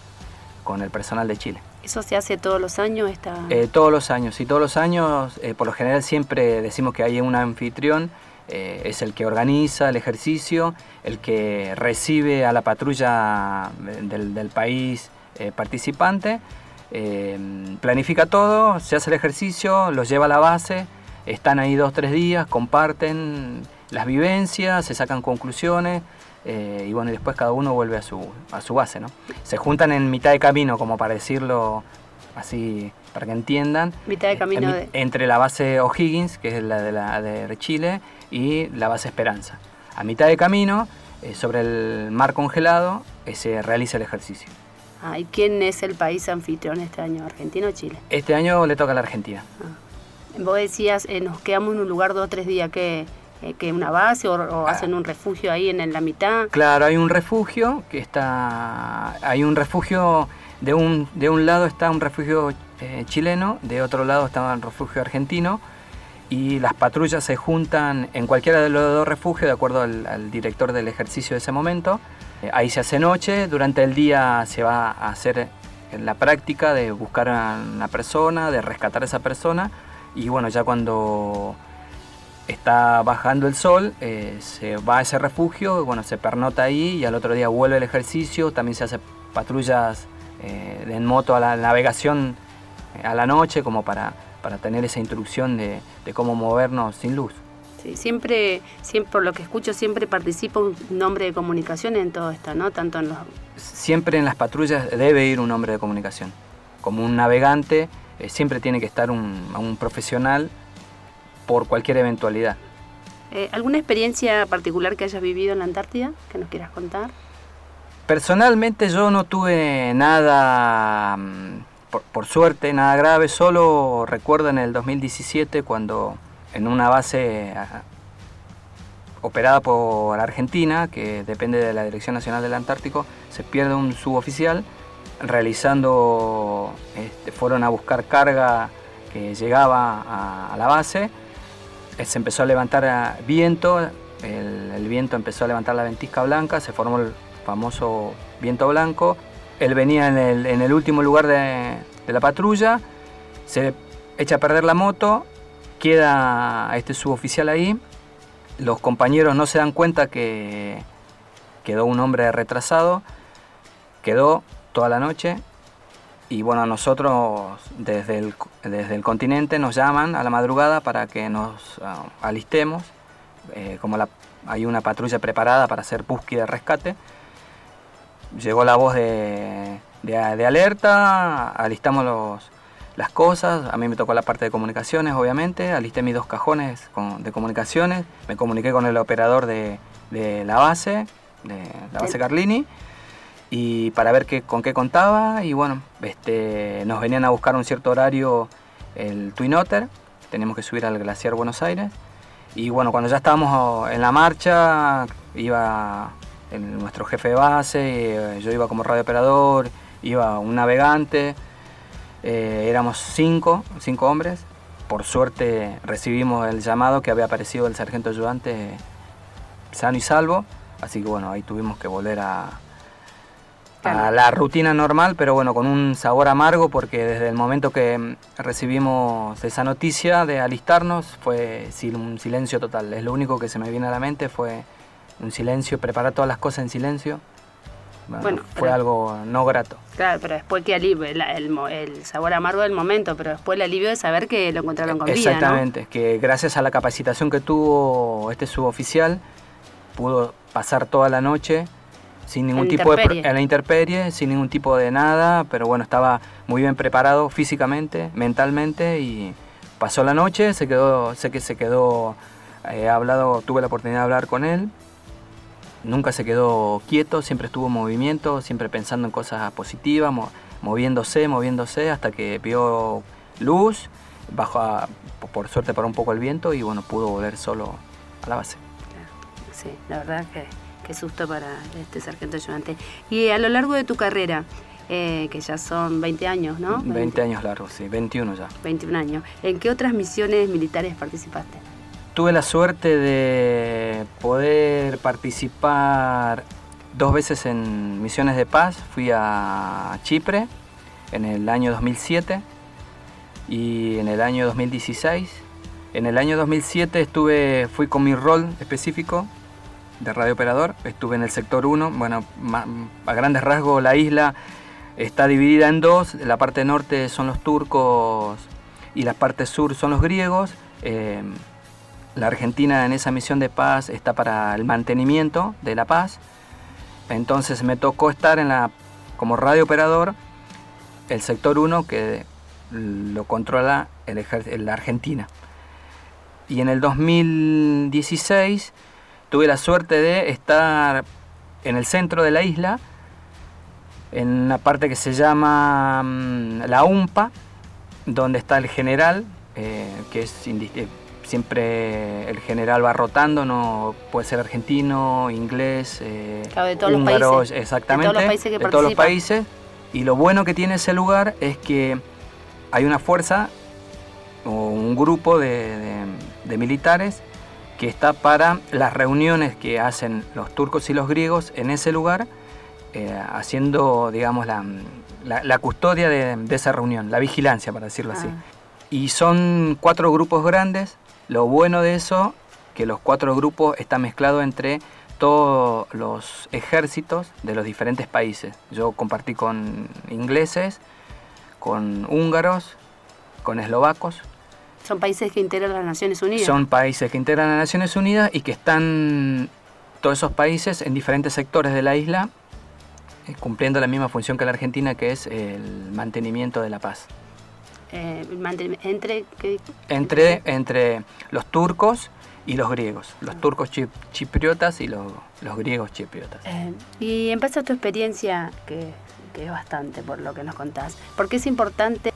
con el personal de Chile. ¿Eso se hace todos los años? Esta... Eh, todos los años, y todos los años, eh, por lo general siempre decimos que hay un anfitrión, eh, es el que organiza el ejercicio, el que recibe a la patrulla del, país participante, planifica todo, se hace el ejercicio, los lleva a la base, están ahí dos, tres días, comparten las vivencias, se sacan conclusiones, eh, y bueno, y después cada uno vuelve a su, a su base, ¿no? Se juntan en mitad de camino, como para decirlo así, para que entiendan. Mitad de camino Entre la base O'Higgins, que es la de, la de Chile, y la base Esperanza. A mitad de camino eh, sobre el mar congelado eh, se realiza el ejercicio. Ah, ¿Y quién es el país anfitrión este año, Argentina o Chile? Este año le toca a la Argentina. Ah. Vos decías, nos quedamos en un lugar dos o tres días, que que una base o, o hacen un refugio ahí en, en, la mitad? Claro, hay un refugio que está, hay un refugio, de un, de un lado está un refugio chileno, de otro lado está un refugio argentino, y las patrullas se juntan en cualquiera de los dos refugios de acuerdo al, director del ejercicio de ese momento. Eh, ahí se hace noche, durante el día se va a hacer la práctica de buscar a una persona, de rescatar a esa persona y bueno, ya cuando está bajando el sol, eh, se va a ese refugio, bueno, se pernota ahí y al otro día vuelve el ejercicio, también se hace patrullas eh, en moto a la navegación a la noche como para para tener esa instrucción de, cómo movernos sin luz. Sí, siempre, siempre, por lo que escucho, siempre participa un nombre de comunicación en todo esto, ¿no? Tanto en los... Siempre en las patrullas debe ir un nombre de comunicación. Como un navegante, eh, siempre tiene que estar un, profesional por cualquier eventualidad. Eh, ¿Alguna experiencia particular que hayas vivido en la Antártida que nos quieras contar? Personalmente yo no tuve nada mm, por, suerte nada grave, solo recuerdo en el 2017 cuando en una base operada por Argentina, que depende de la Dirección Nacional del Antártico, se pierde un suboficial realizando, este, fueron a buscar carga que llegaba a, la base, se empezó a levantar viento, el, el, viento empezó a levantar la ventisca blanca, se formó el famoso viento blanco, él venía en el, último lugar de, la patrulla, se echa a perder la moto, queda este suboficial ahí, los compañeros no se dan cuenta que quedó un hombre retrasado, quedó toda la noche y bueno, nosotros desde el, desde el continente nos llaman a la madrugada para que nos ah, alistemos, eh, como hay una patrulla preparada para hacer búsqueda y rescate. Llegó la voz de, alerta, alistamos las cosas, a mí me tocó la parte de comunicaciones, obviamente, alisté mis dos cajones de comunicaciones, me comuniqué con el operador de, la base, de la base Carlini, y para ver qué, con qué contaba, y bueno, este, nos venían a buscar un cierto horario el Twin Otter, tenemos que subir al glaciar Buenos Aires, y bueno, cuando ya estábamos en la marcha, iba nuestro jefe de base, eh, yo iba como radiooperador, iba un navegante, eh, éramos cinco, cinco hombres. Por suerte recibimos el llamado que había aparecido el sargento ayudante sano y salvo, así que bueno, ahí tuvimos que volver a, a la rutina normal, pero bueno, con un sabor amargo porque desde el momento que recibimos esa noticia de alistarnos fue un silencio total. Es lo único que se me viene a la mente fue un silencio, preparar todas las cosas en silencio. Bueno, fue algo no grato. Claro, pero después que alivio, el, el, sabor amargo del momento, pero después el alivio de saber que lo encontraron con vida. Exactamente, que gracias a la capacitación que tuvo este suboficial, pudo pasar toda la noche sin ningún tipo de en la interperie, sin ningún tipo de nada, pero bueno, estaba muy bien preparado físicamente, mentalmente y pasó la noche, se quedó, sé que se quedó eh, hablado, tuve la oportunidad de hablar con él nunca se quedó quieto, siempre estuvo en movimiento, siempre pensando en cosas positivas, moviéndose, moviéndose, hasta que vio luz, bajó por suerte para un poco el viento y bueno, pudo volver solo a la base. Sí, la verdad que qué susto para este sargento ayudante. Y a lo largo de tu carrera, eh, que ya son 20 años, ¿no? 20, 20 años largos, sí, 21 ya. 21 años. ¿En qué otras misiones militares participaste? Tuve la suerte de poder participar dos veces en misiones de paz. Fui a Chipre en el año 2007 y en el año 2016. En el año 2007 estuve, fui con mi rol específico de radiooperador. Estuve en el sector 1. Bueno, a grandes rasgos la isla está dividida en dos. La parte norte son los turcos y la parte sur son los griegos. Eh, la Argentina en esa misión de paz está para el mantenimiento de la paz. Entonces me tocó estar en la, como radiooperador el sector 1 que lo controla el, la Argentina. Y en el 2016 tuve la suerte de estar en el centro de la isla, en una parte que se llama mm, la UMPA, donde está el general, eh, que es siempre el general va rotando, no puede ser argentino, inglés, eh, de todos húngaro, los países, exactamente, de todos los países, que de todos los países. Y lo bueno que tiene ese lugar es que hay una fuerza o un grupo de, militares que está para las reuniones que hacen los turcos y los griegos en ese lugar, haciendo, digamos, la, custodia de, esa reunión, la vigilancia, para decirlo así. Ah. Y son cuatro grupos grandes. Lo bueno de eso, que los cuatro grupos están mezclados entre todos los ejércitos de los diferentes países. Yo compartí con ingleses, con húngaros, con eslovacos. Son países que integran las Naciones Unidas. Son países que integran las Naciones Unidas y que están todos esos países en diferentes sectores de la isla eh, cumpliendo la misma función que la Argentina, que es el mantenimiento de la paz. Eh, entre, entre, entre los turcos y los griegos, los turcos chipriotas y los, griegos chipriotas. Eh, y en base a tu experiencia, que, es bastante por lo que nos contás, ¿por qué es importante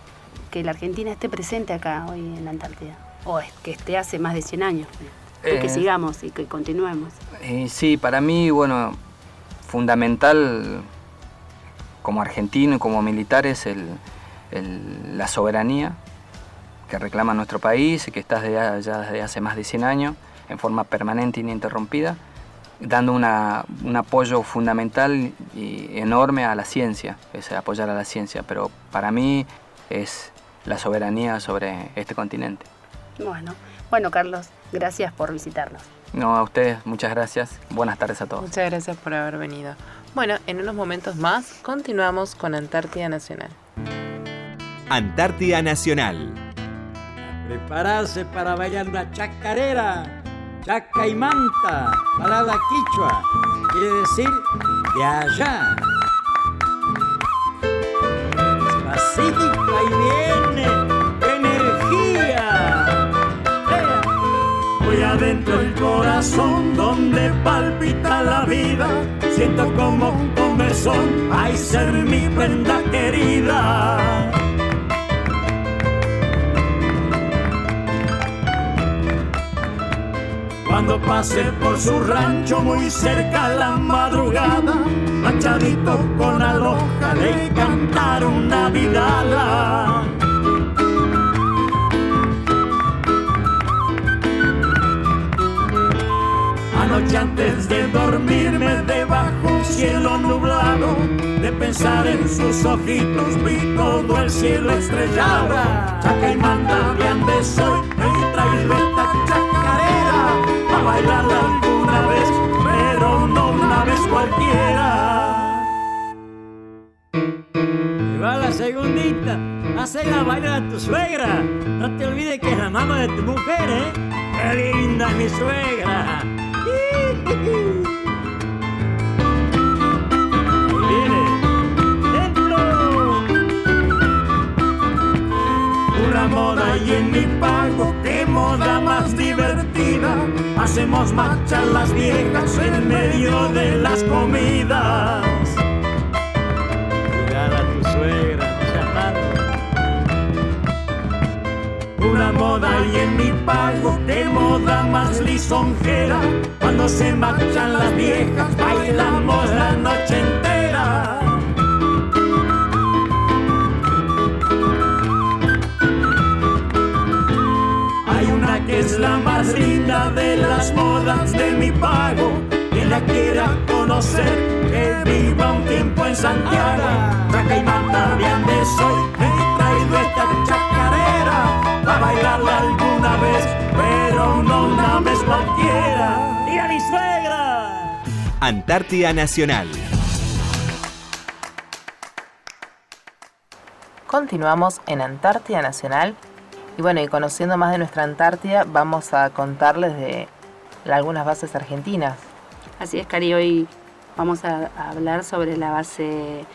que la Argentina esté presente acá hoy en la Antártida? O que esté hace más de 100 años, que eh, sigamos y que continuemos. sí, para mí, bueno, fundamental como argentino y como militar es el, la soberanía que reclama nuestro país y que está desde, ya desde hace más de 100 años en forma permanente e ininterrumpida, dando un apoyo fundamental y enorme a la ciencia, es apoyar a la ciencia, pero para mí es la soberanía sobre este continente. Bueno, bueno Carlos, gracias por visitarnos. No, a ustedes, muchas gracias. Buenas tardes a todos. Muchas gracias por haber venido. Bueno, en unos momentos más continuamos con Antártida Nacional. Antártida Nacional. Prepararse para bailar una chacarera, chaca y manta, palabra quichua, quiere decir de allá. Y viene energía. Voy adentro del corazón donde palpita la vida. Siento como un comezón, ay ser mi prenda querida. Cuando pase por su rancho muy cerca a la madrugada, machadito con aloja le cantar una vidala. Anoche antes de dormirme debajo un cielo nublado, de pensar en sus ojitos vi todo el cielo estrellado. Chaca y manda, de soy, me traído esta chacarera bailarla alguna vez, pero no una vez cualquiera. Y va la segundita, la bailar a tu suegra. No te olvides que es la mamá de tu mujer, ¿eh? ¡Qué linda mi suegra! Una moda y en mi pago, qué moda más divertida hacemos marchar las viejas en medio de las comidas. Cuidar a tu suegra, Una moda y en mi pago, qué moda más lisonjera. Cuando se marchan las viejas, bailamos la noche entera. La más linda de las modas de mi pago. Quien la quiera conocer, que viva un tiempo en Santiago. Chaca y mata de soy, he traído esta chacarera para bailarla alguna vez, pero no una vez cualquiera. ¡Y a mi suegra! Antártida Nacional. Continuamos en Antártida Nacional y bueno, y conociendo más de nuestra Antártida, vamos a contarles de algunas bases argentinas. Así es, Cari, hoy vamos a, hablar sobre la base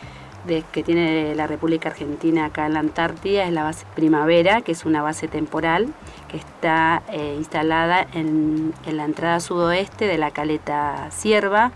que tiene la República Argentina acá en la Antártida es la base Primavera, que es una base temporal que está eh, instalada en, en la entrada sudoeste de la caleta Sierva.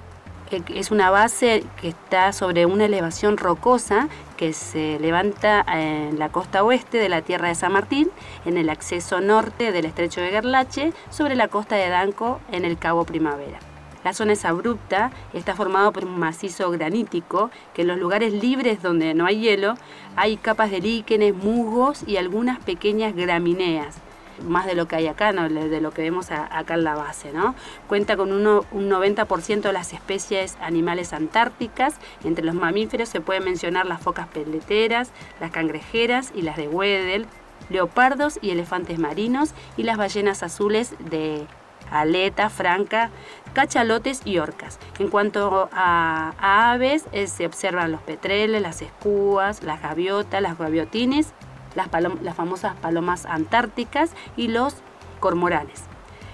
Es una base que está sobre una elevación rocosa que se levanta en la costa oeste de la tierra de San Martín, en el acceso norte del estrecho de Gerlache, sobre la costa de Danco, en el Cabo Primavera. La zona es abrupta, está formado por un macizo granítico, que en los lugares libres donde no hay hielo hay capas de líquenes, musgos y algunas pequeñas gramíneas, más de lo que hay acá, ¿no? de lo que vemos a- acá en la base. ¿no? Cuenta con un 90% de las especies animales antárticas, entre los mamíferos se pueden mencionar las focas peleteras, las cangrejeras y las de Weddell, leopardos y elefantes marinos y las ballenas azules de aleta, franca, cachalotes y orcas. En cuanto a, a aves, eh, se observan los petreles, las escúas, las gaviotas, las gaviotines, las, famosas palomas antárticas y los cormoranes.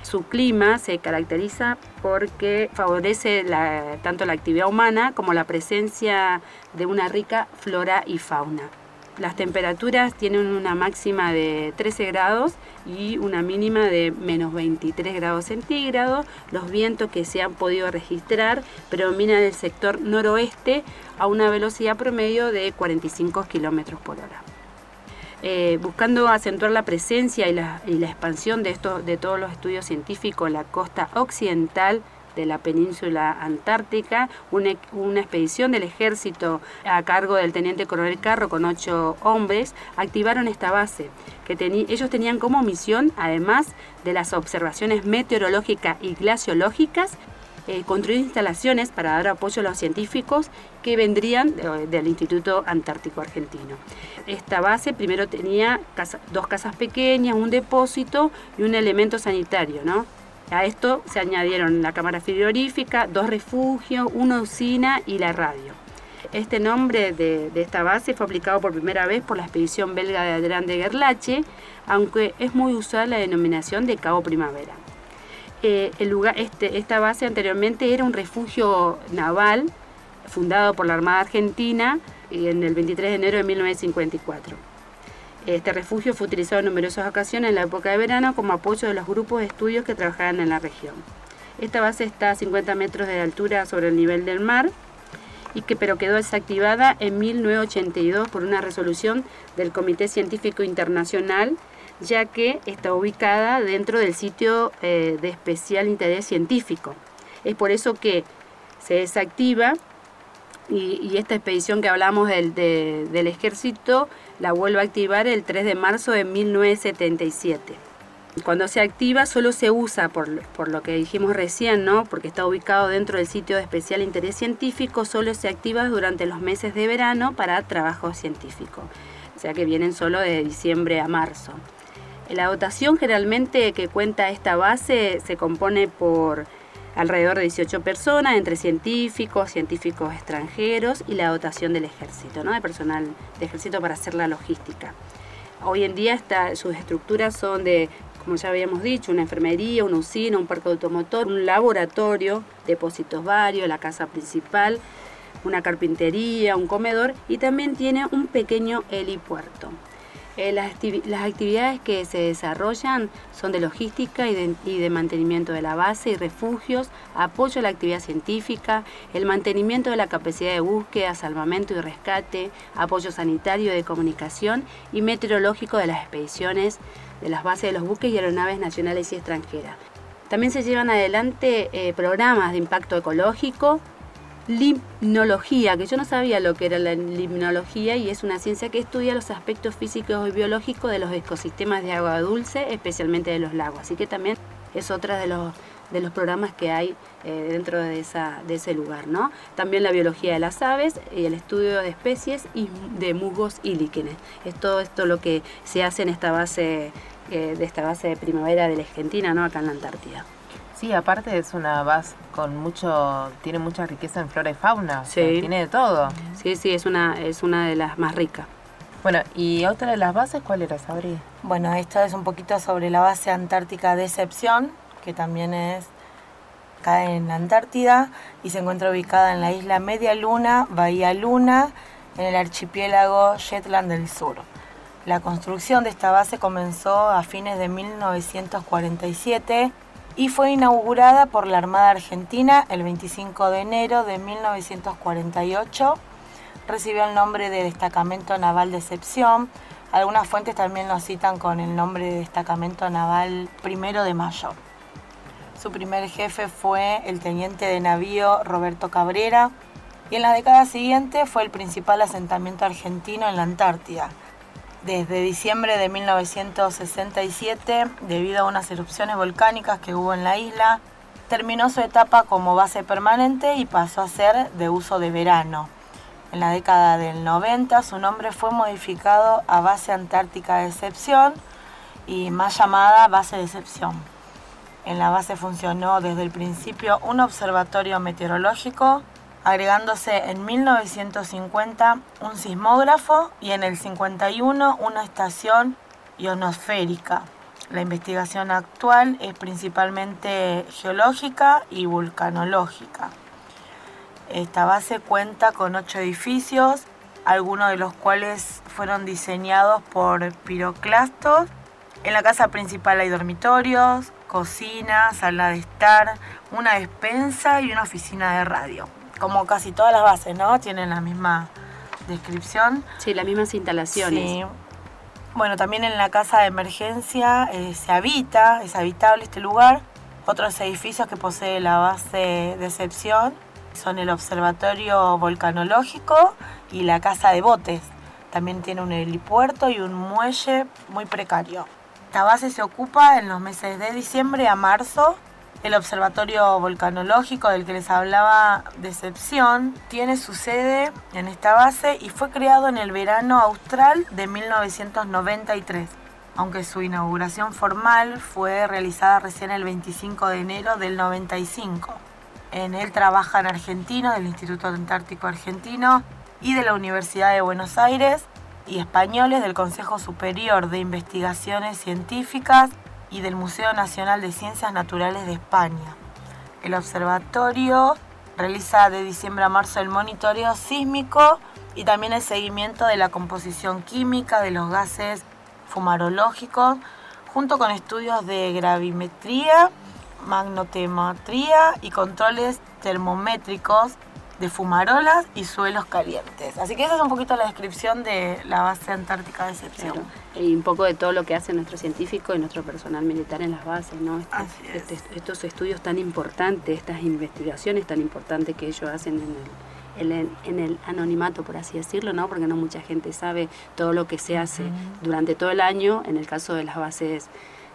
Su clima se caracteriza porque favorece tanto la actividad humana como la presencia de una rica flora y fauna. Las temperaturas tienen una máxima de 13 grados y una mínima de menos 23 grados centígrados. Los vientos que se han podido registrar predominan el sector noroeste a una velocidad promedio de 45 kilómetros por hora. Eh, buscando acentuar la presencia y la, y la expansión de, estos, de todos los estudios científicos en la costa occidental de la península antártica, una, expedición del ejército a cargo del teniente coronel Carro con ocho hombres activaron esta base, que teni- ellos tenían como misión, además de las observaciones meteorológicas y glaciológicas, eh, construir instalaciones para dar apoyo a los científicos que vendrían eh, del Instituto Antártico Argentino. Esta base primero tenía dos casas pequeñas, un depósito y un elemento sanitario, ¿no? A esto se añadieron la cámara frigorífica, dos refugios, una usina y la radio. Este nombre de, de esta base fue aplicado por primera vez por la expedición belga de Adrián de Gerlache, aunque es muy usual la denominación de Cabo Primavera. El lugar, este, esta base anteriormente era un refugio naval fundado por la Armada Argentina eh, en el 23 de enero de 1954. Este refugio fue utilizado en numerosas ocasiones en la época de verano como apoyo de los grupos de estudios que trabajaban en la región. Esta base está a 50 metros de altura sobre el nivel del mar, y que, pero quedó desactivada en 1982 por una resolución del Comité Científico Internacional, ya que está ubicada dentro del sitio eh, de especial interés científico. Es por eso que se desactiva y, esta expedición que hablamos del, de- del ejército la vuelve a activar el 3 de marzo de 1977. Cuando se activa solo se usa, por, por lo que dijimos recién, ¿no? porque está ubicado dentro del sitio de especial interés científico, solo se activa durante los meses de verano para trabajo científico. O sea que vienen solo de diciembre a marzo. La dotación generalmente que cuenta esta base se compone por alrededor de 18 personas, entre científicos, científicos extranjeros y la dotación del ejército, ¿no? de personal de ejército para hacer la logística. Hoy en día sus estructuras son de, como ya habíamos dicho, una enfermería, una usina, un parque automotor, un laboratorio, depósitos varios, la casa principal, una carpintería, un comedor y también tiene un pequeño helipuerto. Eh, las, las actividades que se desarrollan son de logística y de, y de mantenimiento de la base y refugios, apoyo a la actividad científica, el mantenimiento de la capacidad de búsqueda, salvamento y rescate, apoyo sanitario de comunicación y meteorológico de las expediciones de las bases de los buques y aeronaves nacionales y extranjeras. También se llevan adelante eh, programas de impacto ecológico, limnología, que yo no sabía lo que era la limnología y es una ciencia que estudia los aspectos físicos y biológicos de los ecosistemas de agua dulce, especialmente de los lagos. Así que también es otra de los, de los programas que hay eh, dentro de, esa, de ese lugar. ¿no? También la biología de las aves y el estudio de especies y de musgos y líquenes. Es todo esto lo que se hace en esta base, eh, de esta base de primavera de la Argentina, ¿no? acá en la Antártida. Sí, aparte es una base con mucho, tiene mucha riqueza en flora y fauna, o sea, Sí. tiene de todo. Sí, sí, es una, es una de las más ricas. Bueno, ¿y otra de las bases cuál era, Sabri? Bueno, esto es un poquito sobre la base antártica Decepción, que también es acá en la Antártida y se encuentra ubicada en la isla Media Luna, Bahía Luna en el archipiélago Shetland del Sur. La construcción de esta base comenzó a fines de 1947 y fue inaugurada por la Armada Argentina el 25 de enero de 1948. Recibió el nombre de Destacamento Naval de Excepción. Algunas fuentes también lo citan con el nombre de Destacamento Naval Primero de Mayo. Su primer jefe fue el teniente de navío Roberto Cabrera y en la década siguiente fue el principal asentamiento argentino en la Antártida. Desde diciembre de 1967, debido a unas erupciones volcánicas que hubo en la isla, terminó su etapa como base permanente y pasó a ser de uso de verano. En la década del 90 su nombre fue modificado a Base Antártica de Excepción y más llamada Base de Excepción. En la base funcionó desde el principio un observatorio meteorológico, agregándose en 1950 un sismógrafo y en el 51 una estación ionosférica. La investigación actual es principalmente geológica y vulcanológica. Esta base cuenta con ocho edificios, algunos de los cuales fueron diseñados por piroclastos. En la casa principal hay dormitorios, cocina, sala de estar, una despensa y una oficina de radio. Como casi todas las bases, ¿no? Tienen la misma descripción. Sí, las mismas instalaciones. Sí. Bueno, también en la casa de emergencia eh, se habita, es habitable este lugar. Otros edificios que posee la base de excepción son el Observatorio Volcanológico y la Casa de Botes. También tiene un helipuerto y un muelle muy precario. Esta base se ocupa en los meses de diciembre a marzo. El Observatorio Volcanológico del que les hablaba de excepción tiene su sede en esta base y fue creado en el verano austral de 1993, aunque su inauguración formal fue realizada recién el 25 de enero del 95. En él trabajan argentinos del Instituto Antártico Argentino y de la Universidad de Buenos Aires y españoles del Consejo Superior de Investigaciones Científicas y del Museo Nacional de Ciencias Naturales de España. El observatorio realiza de diciembre a marzo el monitoreo sísmico y también el seguimiento de la composición química de los gases fumarológicos, junto con estudios de gravimetría, magnotematría y controles termométricos de fumarolas y suelos calientes. Así que esa es un poquito la descripción de la base antártica de excepción. Claro. Y un poco de todo lo que hace nuestro científico y nuestro personal militar en las bases, ¿no? Este- Así es. este- estos estudios tan importantes, estas investigaciones tan importantes que ellos hacen en el, en el- en el anonimato, por así decirlo, ¿no? Porque no mucha gente sabe todo lo que se hace durante todo el año, en el caso de las bases,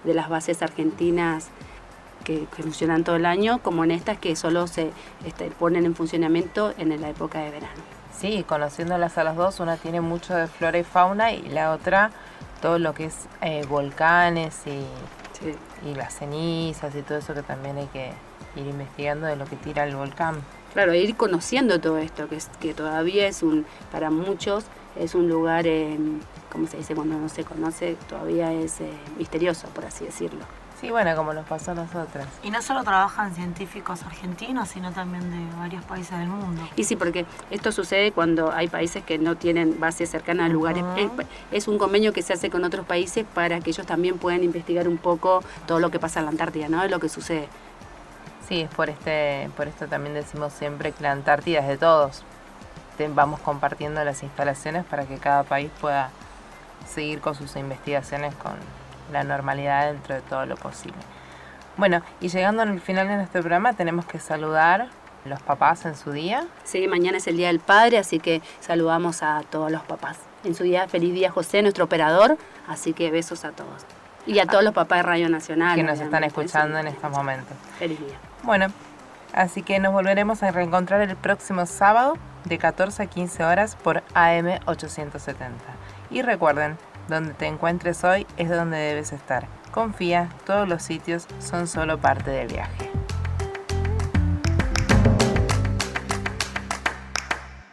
de las bases argentinas que, que funcionan todo el año, como en estas que solo se este, ponen en funcionamiento en la época de verano. Sí, conociéndolas a las dos, una tiene mucho de flora y fauna y la otra todo lo que es eh, volcanes y, Sí. y las cenizas y todo eso que también hay que ir investigando de lo que tira el volcán. Claro, ir conociendo todo esto, que, es, que todavía es un, para muchos, es un lugar, eh, como se dice cuando no se conoce, todavía es eh, misterioso, por así decirlo. Sí, bueno, como nos pasó a nosotras. Y no solo trabajan científicos argentinos, sino también de varios países del mundo. Y sí, porque esto sucede cuando hay países que no tienen bases cercanas a lugares. Es, es un convenio que se hace con otros países para que ellos también puedan investigar un poco todo lo que pasa en la Antártida, ¿no? Lo que sucede. Sí, es por este, por esto también decimos siempre que la Antártida es de todos. Vamos compartiendo las instalaciones para que cada país pueda seguir con sus investigaciones con la normalidad dentro de todo lo posible. Bueno, y llegando al final de nuestro programa tenemos que saludar a los papás en su día. Sí, mañana es el Día del Padre, así que saludamos a todos los papás. En su día, feliz día José, nuestro operador, así que besos a todos. Y a todos los papás de Radio Nacional. que nos están escuchando en estos momentos. Feliz día. Bueno, así que nos volveremos a reencontrar el próximo sábado de 14 a 15 horas por AM 870. Y recuerden, donde te encuentres hoy es donde debes estar. Confía, todos los sitios son solo parte del viaje.